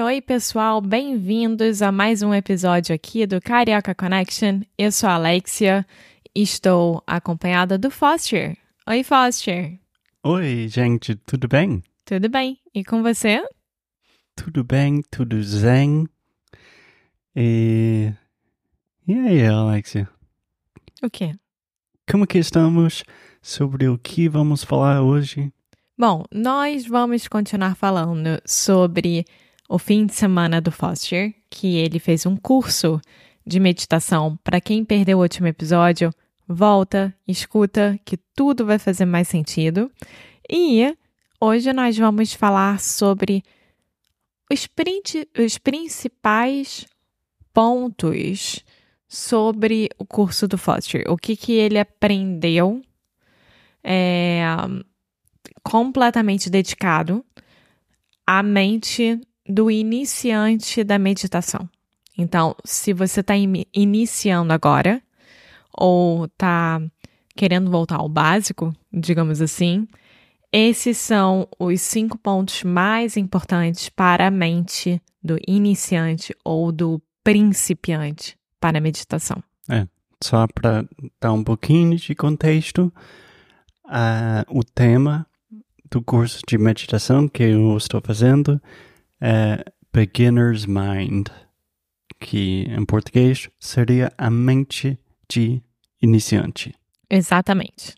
Oi, oi, pessoal, bem-vindos a mais um episódio aqui do Carioca Connection. Eu sou a Alexia, estou acompanhada do Foster. Oi, Foster. Oi, gente, tudo bem? Tudo bem? E com você? Tudo bem, tudo zen. E. E aí, Alexia? O quê? Como que estamos? Sobre o que vamos falar hoje? Bom, nós vamos continuar falando sobre o fim de semana do Foster, que ele fez um curso de meditação. Para quem perdeu o último episódio, volta, escuta, que tudo vai fazer mais sentido. E hoje nós vamos falar sobre os, os principais pontos sobre o curso do Foster. O que, que ele aprendeu é, completamente dedicado à mente do iniciante da meditação. Então, se você está iniciando agora, ou está querendo voltar ao básico, digamos assim, esses são os cinco pontos mais importantes para a mente do iniciante ou do principiante para a meditação. É, só para dar um pouquinho de contexto, uh, o tema do curso de meditação que eu estou fazendo é Beginner's Mind, que em português seria a mente de iniciante. Exatamente.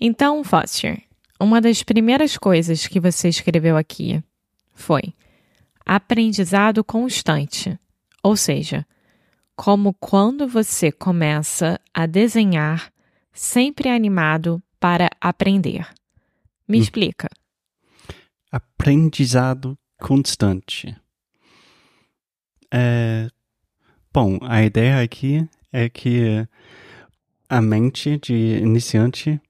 Então, Foster, uma das primeiras coisas que você escreveu aqui foi aprendizado constante, ou seja, como quando você começa a desenhar, sempre animado para aprender. Me hum. explica. Aprendizado constante. É, bom, a ideia aqui é que a mente de iniciante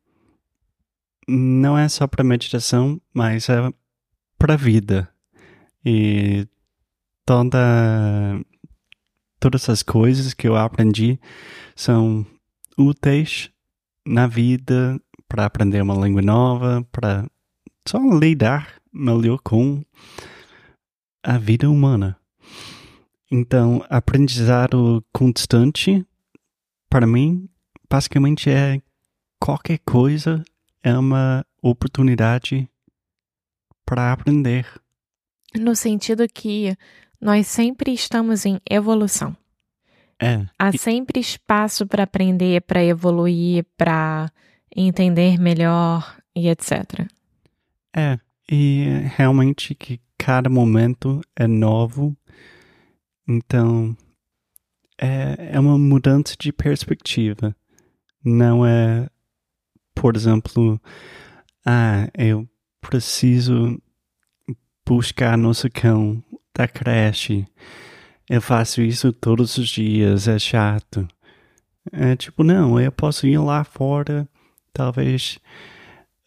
não é só para meditação, mas é para a vida. E toda todas as coisas que eu aprendi são úteis na vida para aprender uma língua nova, para só lidar melhor com a vida humana. Então, aprendizado constante para mim, basicamente é qualquer coisa é uma oportunidade para aprender. No sentido que nós sempre estamos em evolução. É. Há sempre espaço para aprender, para evoluir, para entender melhor e etc. É, e realmente que cada momento é novo, então é, é uma mudança de perspectiva. Não é, por exemplo, ah, eu preciso buscar nosso cão da creche. Eu faço isso todos os dias, é chato. É tipo, não, eu posso ir lá fora, talvez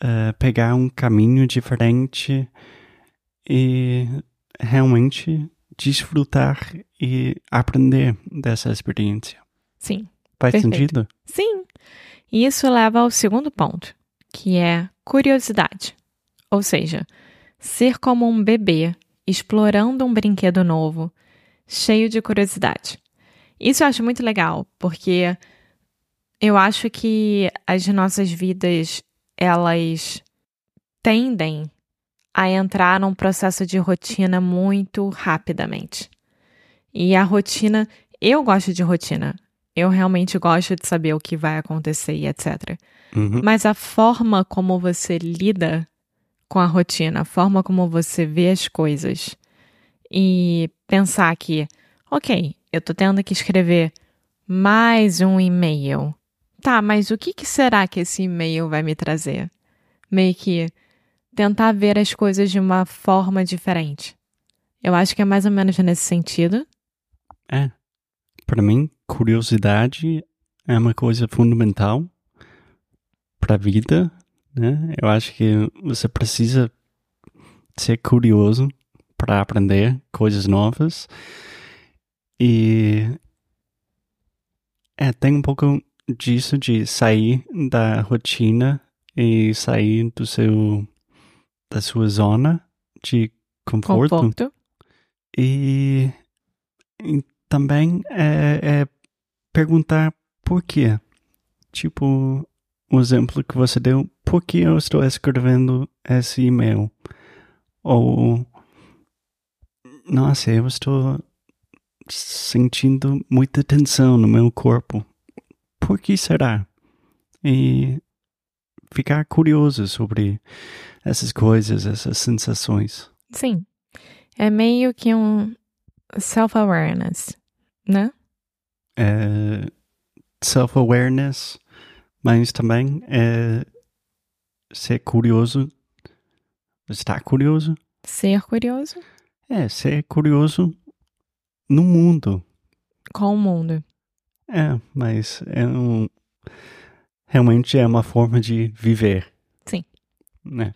uh, pegar um caminho diferente e realmente desfrutar e aprender dessa experiência. Sim. Faz perfeito. sentido? Sim. E isso leva ao segundo ponto, que é curiosidade. Ou seja, ser como um bebê explorando um brinquedo novo, cheio de curiosidade. Isso eu acho muito legal, porque eu acho que as nossas vidas elas tendem a entrar num processo de rotina muito rapidamente. E a rotina, eu gosto de rotina. eu realmente gosto de saber o que vai acontecer e etc. Uhum. Mas a forma como você lida com a rotina, a forma como você vê as coisas e pensar que, ok, eu tô tendo que escrever mais um e-mail. Tá, mas o que, que será que esse e-mail vai me trazer? Meio que tentar ver as coisas de uma forma diferente. Eu acho que é mais ou menos nesse sentido. É. Para mim, curiosidade é uma coisa fundamental para a vida, né? Eu acho que você precisa ser curioso para aprender coisas novas. E é, tem um pouco disso de sair da rotina e sair do seu da sua zona de conforto. Conforto. E, e também é, é perguntar por quê. Tipo, o exemplo que você deu, por que eu estou escrevendo esse e-mail? Ou, nossa, eu estou sentindo muita tensão no meu corpo. Por que será? E ficar curioso sobre essas coisas, essas sensações. Sim. É meio que um self-awareness, né? É self-awareness, mas também é ser curioso. Estar curioso? Ser curioso É, ser curioso no mundo. com o mundo. É, mas é um. Realmente é uma forma de viver. Sim. Né?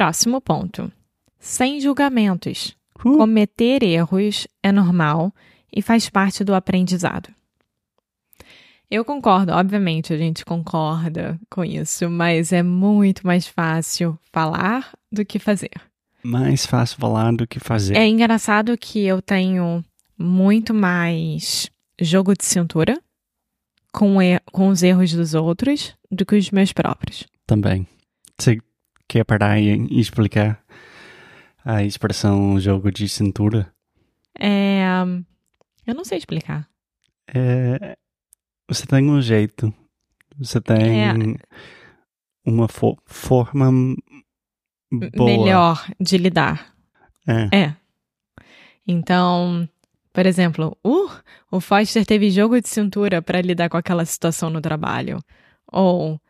Próximo ponto. Sem julgamentos. Uh, Cometer erros é normal e faz parte do aprendizado. Eu concordo, obviamente a gente concorda com isso, mas é muito mais fácil falar do que fazer. mais fácil falar do que fazer. É engraçado que eu tenho muito mais jogo de cintura com, e- com os erros dos outros do que os meus próprios. Também. Você quer parar e e explicar a expressão jogo de cintura? É. Eu não sei explicar. É, você tem um jeito. Você tem É. uma fo- forma boa. Melhor de lidar. É. É. Então, por exemplo, uh, o Foster teve jogo de cintura para lidar com aquela situação no trabalho. Ou,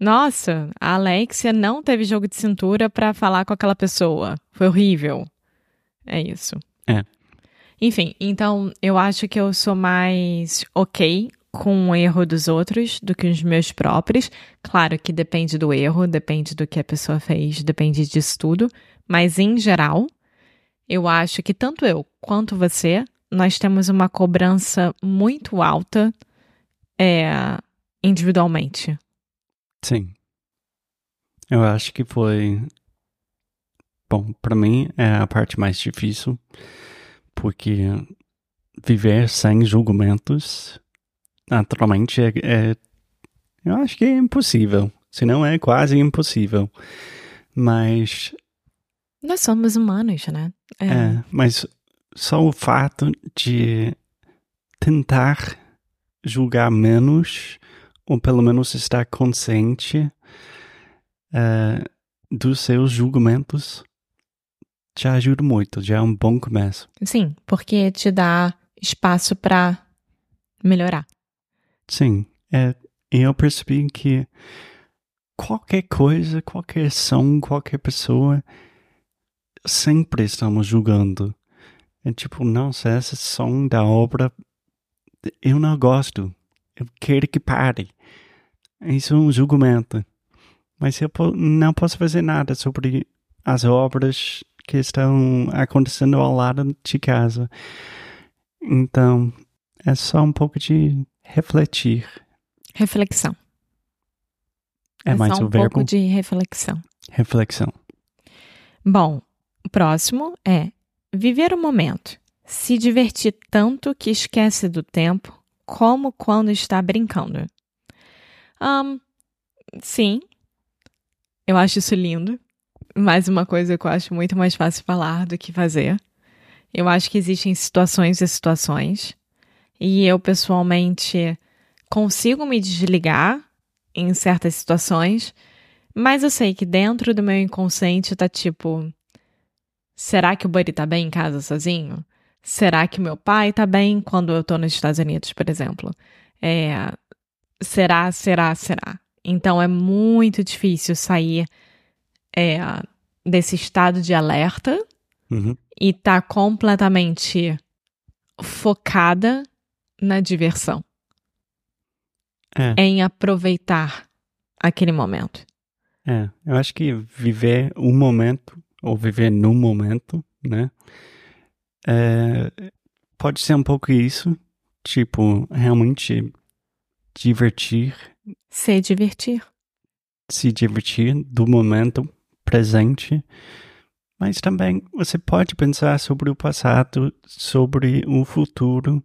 nossa, a Alexia não teve jogo de cintura para falar com aquela pessoa. Foi horrível. É isso. É. Enfim, então eu acho que eu sou mais ok com o erro dos outros do que os meus próprios. Claro que depende do erro, depende do que a pessoa fez, depende disso tudo. Mas em geral, eu acho que tanto eu quanto você, nós temos uma cobrança muito alta é, individualmente. Sim. Eu acho que foi. Bom, pra mim é a parte mais difícil, porque viver sem julgamentos, naturalmente, é, é- Eu acho que é impossível. Se não é quase impossível. Mas. Nós somos humanos, né? É, mas só o fato de tentar julgar menos, ou pelo menos estar consciente eh, dos seus julgamentos, já ajuda muito, já é um bom começo. Sim, porque te dá espaço para melhorar. Sim, é, eu percebi que qualquer coisa, qualquer som, qualquer pessoa, sempre estamos julgando. É tipo, nossa, esse som da obra eu não gosto. Eu quero que pare. Isso é um julgamento. Mas eu não posso fazer nada sobre as obras que estão acontecendo ao lado de casa. Então, é só um pouco de refletir. Reflexão. É, mais só um o verbo pouco de reflexão. reflexão. Bom, o próximo é viver o momento. Se divertir tanto que esquece do tempo, como quando está brincando. Ahn, sim, eu acho isso lindo. Mais uma coisa que eu acho muito mais fácil falar do que fazer. Eu acho que existem situações e situações. E eu, pessoalmente, consigo me desligar em certas situações, mas eu sei que dentro do meu inconsciente tá tipo: será que o Buddy tá bem em casa sozinho? Será que meu pai tá bem quando eu tô nos Estados Unidos, por exemplo? É, será, será, será? Então é muito difícil sair é, desse estado de alerta Uhum. e tá completamente focada na diversão, É, em aproveitar aquele momento. é. Eu acho que viver um momento, ou viver num momento, né? É, pode ser um pouco isso. Tipo, realmente divertir, Se divertir. se divertir do momento presente. Mas também você pode pensar sobre o passado, sobre o futuro.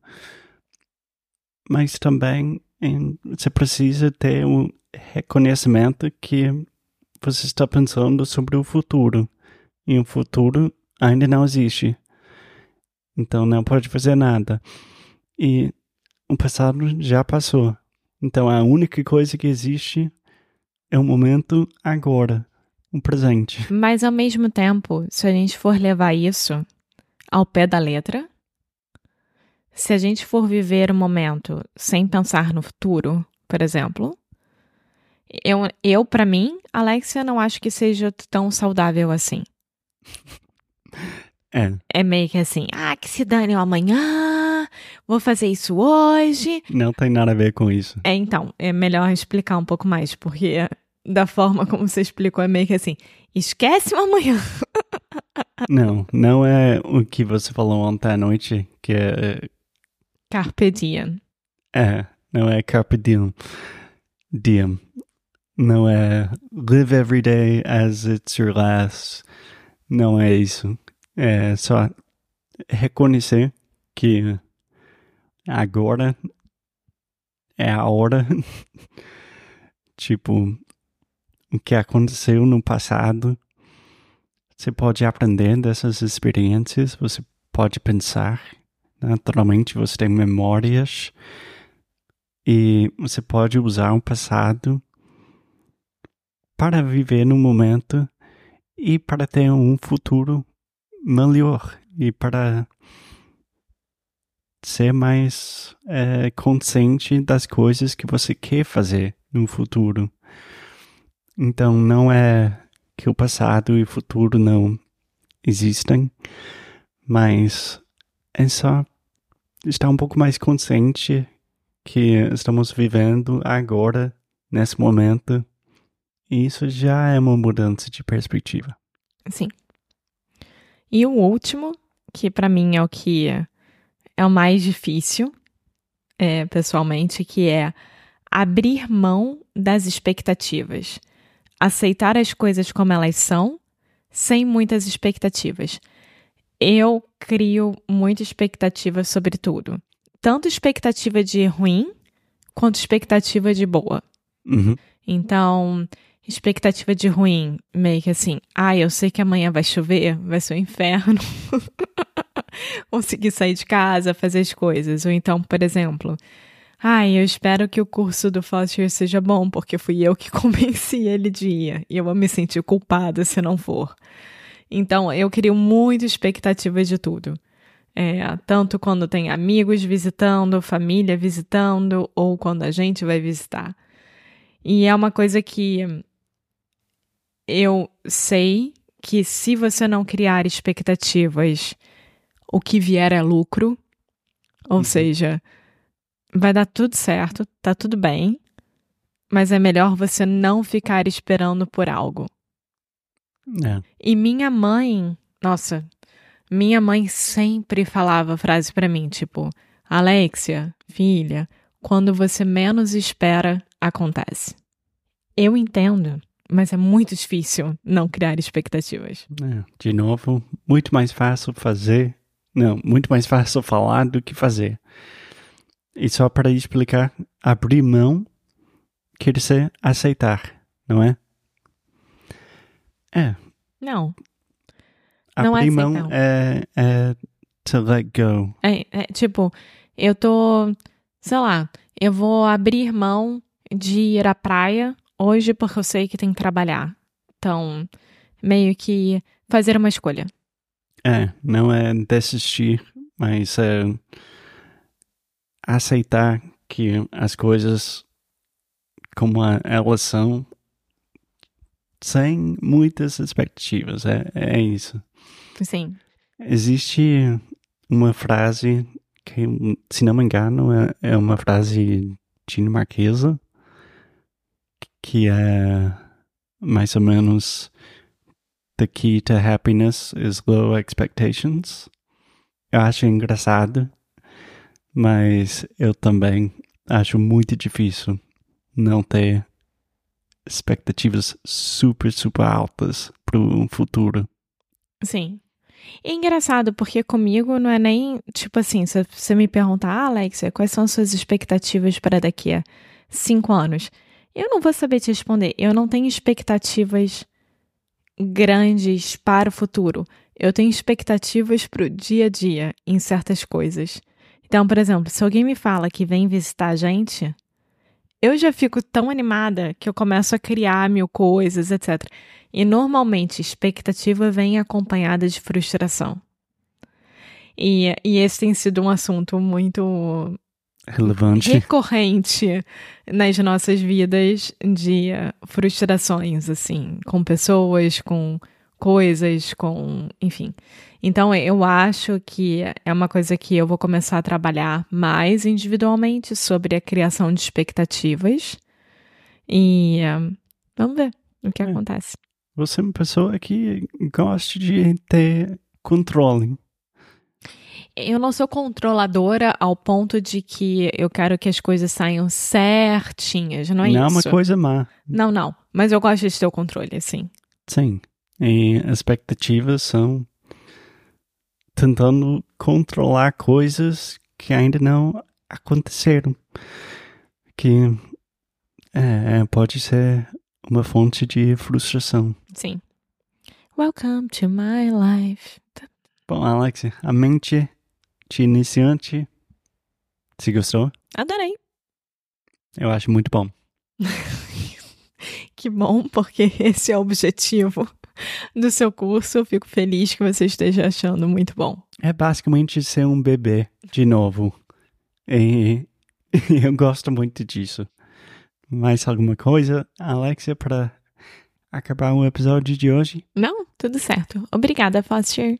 Mas também em- você precisa ter o reconhecimento que você está pensando sobre o futuro. E o futuro ainda não existe. Então não pode fazer nada. E o passado já passou. Então a única coisa que existe é o momento agora, o presente. Mas ao mesmo tempo, se a gente for levar isso ao pé da letra, se a gente for viver o momento sem pensar no futuro, por exemplo, eu, eu para mim, Alexia, não acho que seja tão saudável assim. É, É meio que assim, ah, que se dane o amanhã, vou fazer isso hoje. não tem nada a ver com isso. É, então, é melhor explicar um pouco mais, porque da forma como você explicou, é meio que assim, esquece o amanhã. Não, não é o que você falou ontem à noite, que é, Carpe diem. é não é carpe diem. Diem. Não é live every day as it's your last. Não é isso. É só reconhecer que agora é a hora. tipo, o que aconteceu no passado. Você pode aprender dessas experiências, você pode pensar. Naturalmente, você tem memórias. E você pode usar o passado para viver no momento e para ter um futuro melhor e para ser mais eh, consciente das coisas que você quer fazer no futuro. Então não é que o passado e o futuro não existem, mas é só estar um pouco mais consciente que estamos vivendo agora, nesse momento, e isso já é uma mudança de perspectiva. Sim. E o último, que pra mim é o que é o mais difícil, é, pessoalmente, que é abrir mão das expectativas. Aceitar as coisas como elas são, sem muitas expectativas. Eu crio muita expectativa sobre tudo. Tanto expectativa de ruim, quanto expectativa de boa. Uhum. Então, expectativa de ruim, meio que assim, ah, eu sei que amanhã vai chover, vai ser um inferno. Conseguir sair de casa, fazer as coisas. Ou então, por exemplo, ah, eu espero que o curso do Foster seja bom, porque fui eu que convenci ele de ir. E eu vou me sentir culpada se não for. Então, eu crio muita expectativa de tudo. É, tanto quando tem amigos visitando, família visitando, ou quando a gente vai visitar. E é uma coisa que eu sei que se você não criar expectativas, o que vier é lucro. Ou Uhum. seja, vai dar tudo certo, tá tudo bem, mas é melhor você não ficar esperando por algo. É. E minha mãe, nossa, minha mãe sempre falava a frase pra mim, tipo, Alexia, filha, quando você menos espera, acontece. Eu entendo, mas é muito difícil não criar expectativas. É. De novo, muito mais fácil fazer. Não, muito mais fácil falar do que fazer. E só para explicar, abrir mão quer dizer aceitar, não é? É. Não, Não é Abrir mão aceitar. é, é to let go. é, é tipo, eu tô, sei lá, eu vou abrir mão de ir à praia hoje porque eu sei que tem que trabalhar. Então, meio que fazer uma escolha. É, não é desistir, mas é aceitar que as coisas como elas são sem muitas expectativas. É, é isso. Sim. Existe uma frase que, se não me engano, é, é uma frase dinamarquesa que é mais ou menos The key to happiness is low expectations. Eu acho engraçado, mas eu também acho muito difícil não ter expectativas super, super altas para o futuro. Sim. É engraçado, porque comigo não é nem, tipo assim, se você me perguntar, ah, Alexia, quais são as suas expectativas para daqui a cinco anos? Eu não vou saber te responder. Eu não tenho expectativas grandes para o futuro. Eu tenho expectativas para o dia a dia em certas coisas. Então, por exemplo, se alguém me fala que vem visitar a gente, eu já fico tão animada que eu começo a criar mil coisas, etc. E normalmente expectativa vem acompanhada de frustração. E, e esse tem sido um assunto muito relevante, recorrente nas nossas vidas de frustrações, assim, com pessoas, com coisas, com, enfim. Então eu acho que é uma coisa que eu vou começar a trabalhar mais individualmente sobre a criação de expectativas. E um, vamos ver o que é. acontece. Você é uma pessoa que gosta de ter controle eu não sou controladora ao ponto de que eu quero que as coisas saiam certinhas, não é não isso? Não é uma coisa má. Não, não. Mas eu gosto de ter o controle, assim. Sim. E expectativas são tentando controlar coisas que ainda não aconteceram. Que é, pode ser uma fonte de frustração. Sim. Welcome to my life. Bom, Alexia, a mente de iniciante. Se gostou? Adorei. Eu acho muito bom. que bom, porque esse é o objetivo do seu curso. Eu fico feliz que você esteja achando muito bom. É basicamente ser um bebê de novo. E eu gosto muito disso. Mais alguma coisa, Alexia, para acabar o episódio de hoje? Não, tudo certo. Obrigada, Foster.